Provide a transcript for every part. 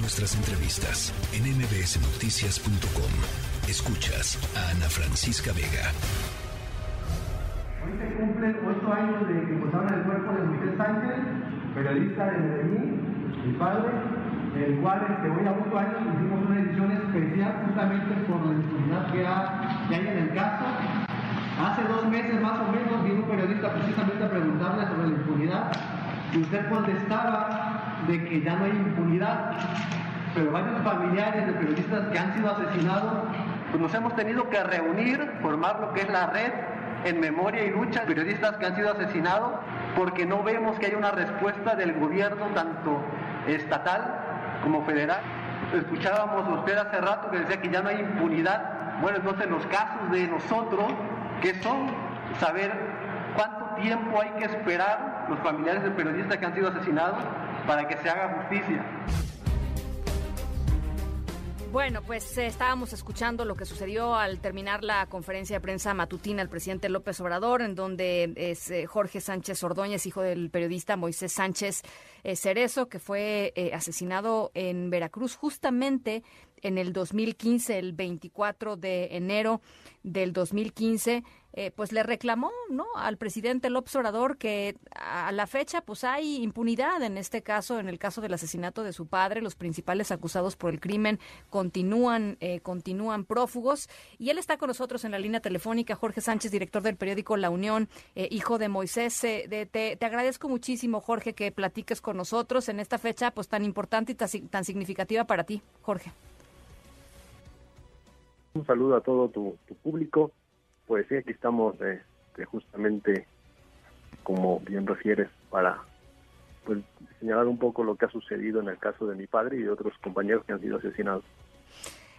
Nuestras entrevistas en mbsnoticias.com. Escuchas a Ana Francisca Vega. Hoy se cumplen ocho años de que encontraron el cuerpo de Moisés Sánchez, periodista de Medellín, mi padre, el cual este, hoy a ocho años hicimos una edición especial justamente por la impunidad que, hay en el caso. Hace dos meses más o menos vino un periodista precisamente a preguntarle sobre la impunidad y usted contestaba de que ya no hay impunidad, pero varios familiares de periodistas que han sido asesinados, pues nos hemos tenido que reunir, formar lo que es la red en memoria y lucha de periodistas que han sido asesinados, porque no vemos que haya una respuesta del gobierno, tanto estatal como federal. Escuchábamos usted hace rato que decía que ya no hay impunidad. Bueno, entonces los casos de nosotros, que son saber cuánto tiempo hay que esperar los familiares de periodistas que han sido asesinados para que se haga justicia. Bueno, pues eh, estábamos escuchando lo que sucedió al terminar la conferencia de prensa matutina del presidente López Obrador, en donde es eh, Jorge Sánchez Ordóñez, hijo del periodista Moisés Sánchez eh, Cerezo, que fue asesinado en Veracruz justamente en el 2015, el 24 de enero del 2015, eh, pues le reclamó ¿no? al presidente López Obrador que a la fecha pues hay impunidad en este caso, en el caso del asesinato de su padre, los principales acusados por el crimen continúan, eh, continúan prófugos y él está con nosotros en la línea telefónica, Jorge Sánchez, director del periódico La Unión, eh, hijo de Moisés. te, te, agradezco muchísimo, Jorge, que platiques con nosotros en esta fecha pues tan importante y tan, tan significativa para ti, Jorge. Un saludo a todo tu, público. Pues sí, aquí estamos eh, justamente, como bien refieres, para pues señalar un poco lo que ha sucedido en el caso de mi padre y de otros compañeros que han sido asesinados.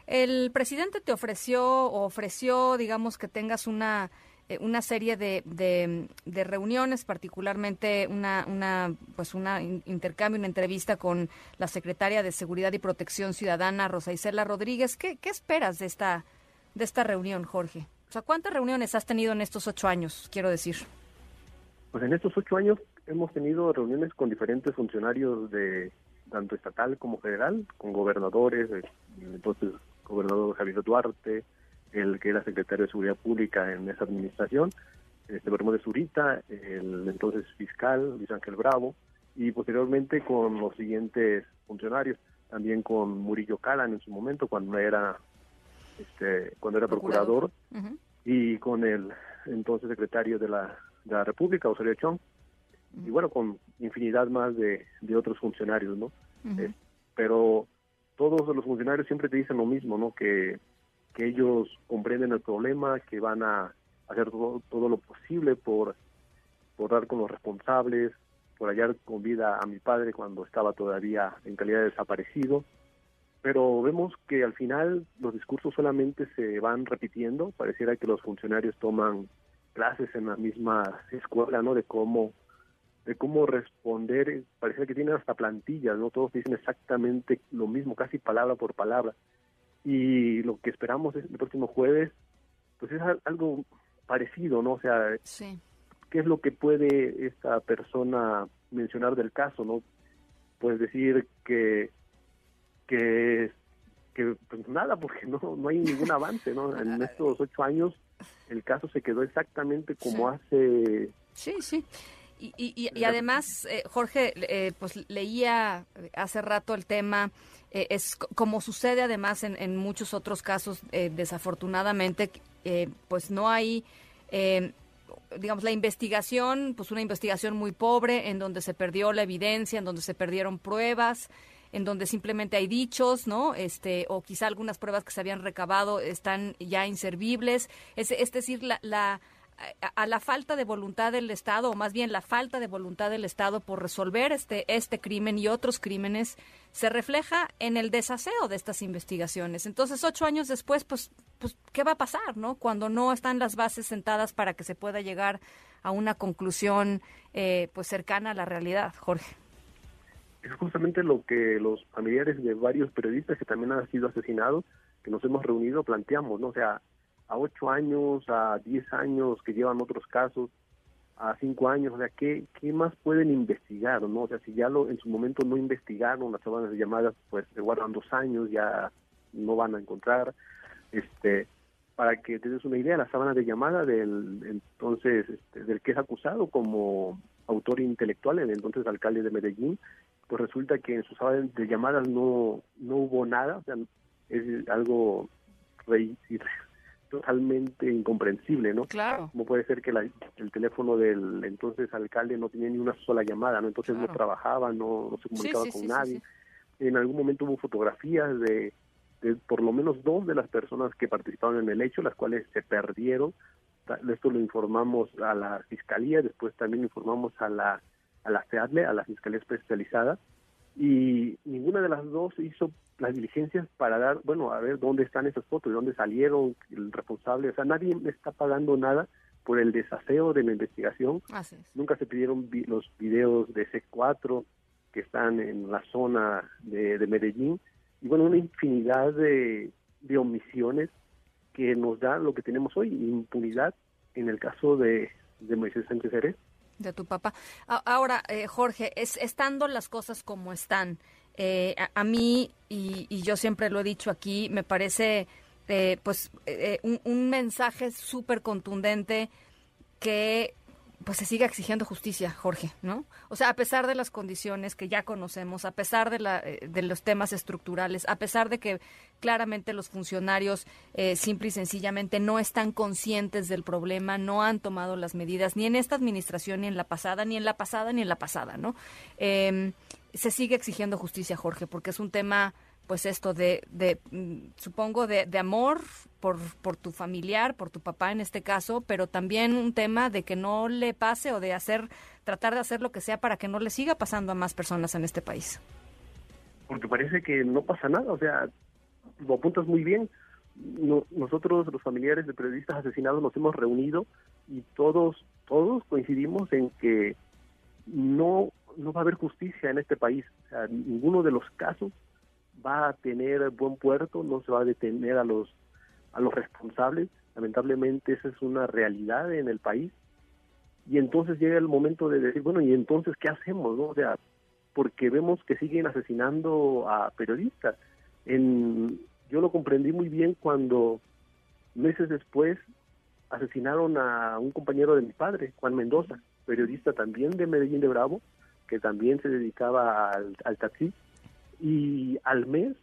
El presidente te ofreció ofreció, digamos, que tengas una eh, una serie de, de, reuniones, particularmente una, una pues una intercambio, una entrevista con la secretaria de Seguridad y Protección Ciudadana, Rosa Isela Rodríguez. ¿Qué, ¿Qué, esperas de esta, de esta reunión, Jorge? O ¿cuántas reuniones has tenido en estos ocho años, quiero decir? Pues en estos ocho años hemos tenido reuniones con diferentes funcionarios de tanto estatal como federal, con gobernadores, entonces gobernador Javier Duarte, el que era secretario de Seguridad Pública en esa administración, este de Zurita, el entonces fiscal Luis Ángel Bravo, y posteriormente con los siguientes funcionarios, también con Murillo Calan en su momento, cuando era este, cuando era procurador, y con el entonces secretario de la, de la República, Osorio Chong, y bueno, con infinidad más de, de otros funcionarios, ¿no? Eh, pero todos los funcionarios siempre te dicen lo mismo, ¿no? Que que ellos comprenden el problema, que van a hacer todo, lo posible por, por dar con los responsables, por hallar con vida a mi padre cuando estaba todavía en calidad de desaparecido. Pero vemos que al final los discursos solamente se van repitiendo, pareciera que los funcionarios toman clases en la misma escuela, ¿no? De cómo de cómo responder, pareciera que tienen hasta plantillas, ¿no? Todos dicen exactamente lo mismo, casi palabra por palabra. Y lo que esperamos el próximo jueves pues es algo parecido no o sea qué es lo que puede esta persona mencionar del caso no pues decir que que que pues nada porque no no hay ningún avance no en estos ocho años el caso se quedó exactamente como hace sí sí. Y, y, y, además, eh, Jorge, eh, pues leía hace rato el tema eh, es como sucede además en, muchos otros casos, eh, desafortunadamente, eh, pues no hay, digamos, la investigación, pues una investigación muy pobre, en donde se perdió la evidencia, en donde se perdieron pruebas, en donde simplemente hay dichos, ¿no? Este, o quizá algunas pruebas que se habían recabado están ya inservibles. Es, es decir, la, la a, la falta de voluntad del Estado, o más bien la falta de voluntad del Estado por resolver este, este crimen y otros crímenes, se refleja en el desaseo de estas investigaciones. Entonces, ocho años después, pues, pues ¿qué va a pasar, no? Cuando no están las bases sentadas para que se pueda llegar a una conclusión, eh, pues, cercana a la realidad, Jorge. Es justamente lo que los familiares de varios periodistas que también han sido asesinados, que nos hemos reunido, planteamos, ¿no? O sea, a ocho años, a diez años que llevan otros casos, a cinco años, o sea, ¿qué, qué más pueden investigar, no? O sea, si ya lo, en su momento no investigaron las sábanas de llamadas, pues se guardan dos años, ya no van a encontrar, este, para que te des una idea, la sábana de llamada del entonces, este, del que es acusado como autor intelectual, el entonces alcalde de Medellín, pues resulta que en su sábana de llamadas no, no hubo nada, o sea, es algo re, totalmente incomprensible, ¿no? Claro. ¿Cómo puede ser que el teléfono del entonces alcalde no tenía ni una sola llamada, ¿no? Entonces no trabajaba, no, se comunicaba con nadie. En algún momento hubo fotografías de, por lo menos dos de las personas que participaron en el hecho, las cuales se perdieron. Esto lo informamos a la fiscalía, después también informamos a la a la FEADLE, a la Fiscalía Especializada, y ninguna de las dos hizo las diligencias para dar, bueno, a ver dónde están esas fotos, de dónde salieron, el responsable, o sea, nadie está pagando nada por el desaseo de la investigación. Nunca se pidieron los videos de C4 que están en la zona de, Medellín y bueno, una infinidad de, de omisiones que nos da lo que tenemos hoy, impunidad en el caso de, de Moisés Sánchez Jerez de tu papá. Ahora, eh, Jorge, es, estando las cosas como están, eh, a, mí, y, yo siempre lo he dicho aquí, me parece eh, pues un, un, mensaje súper contundente que pues se sigue exigiendo justicia, Jorge, ¿no? O sea, a pesar de las condiciones que ya conocemos, a pesar de, la, eh, de los temas estructurales, a pesar de que claramente los funcionarios eh, simple y sencillamente no están conscientes del problema, no han tomado las medidas, ni en esta administración, ni en la pasada, ni en la pasada, ni en la pasada, ¿no? Em, se sigue exigiendo justicia, Jorge, porque es un tema pues esto de, de mm, supongo, de, de amor por, por tu familiar, por tu papá en este caso, pero también un tema de que no le pase o de hacer, tratar de hacer lo que sea para que no le siga pasando a más personas en este país. Porque parece que no pasa nada, o sea, lo apuntas muy bien. nosotros, los familiares de periodistas asesinados, nos hemos reunido y todos, todos coincidimos en que no, no va a haber justicia en este país. O sea, ninguno de los casos va a tener buen puerto, no se va a detener a los a los responsables. Lamentablemente esa es una realidad en el país. Y entonces llega el momento de decir, bueno, ¿y entonces qué hacemos? No? O sea, porque vemos que siguen asesinando a periodistas. En, yo lo comprendí muy bien cuando meses después asesinaron a un compañero de mi padre, Juan Mendoza, periodista también de Medellín de Bravo, que también se dedicaba al, al taxi y al mes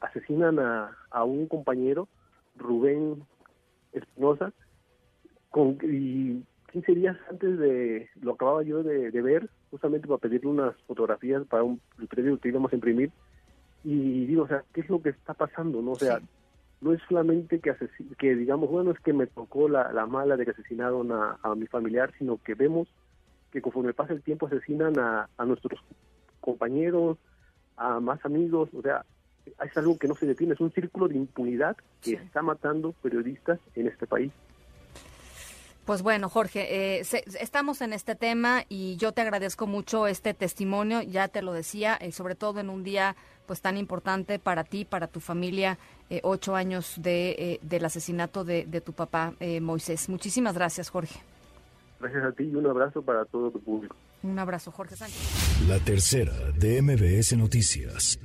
asesinan a, a un compañero, Rubén Espinosa, con, y 15 días antes de, lo acababa yo de, ver, justamente para pedirle unas fotografías para un, el periódico que íbamos a imprimir, y digo, o sea, ¿qué es lo que está pasando? no O sea, no es solamente que, que digamos, bueno, es que me tocó la, la mala de que asesinaron a, a, mi familiar, sino que vemos que conforme pasa el tiempo asesinan a, a nuestros compañeros, a más amigos, o sea, es algo que no se detiene, es un círculo de impunidad que está matando periodistas en este país. Pues bueno, Jorge, eh, estamos en este tema y yo te agradezco mucho este testimonio, ya te lo decía, y sobre todo en un día pues tan importante para ti, para tu familia, eh, ocho años de, eh, del asesinato de, de tu papá, Moisés. Muchísimas gracias, Jorge. Gracias a ti y un abrazo para todo tu público. Un abrazo, Jorge Sánchez. La tercera de MBS Noticias.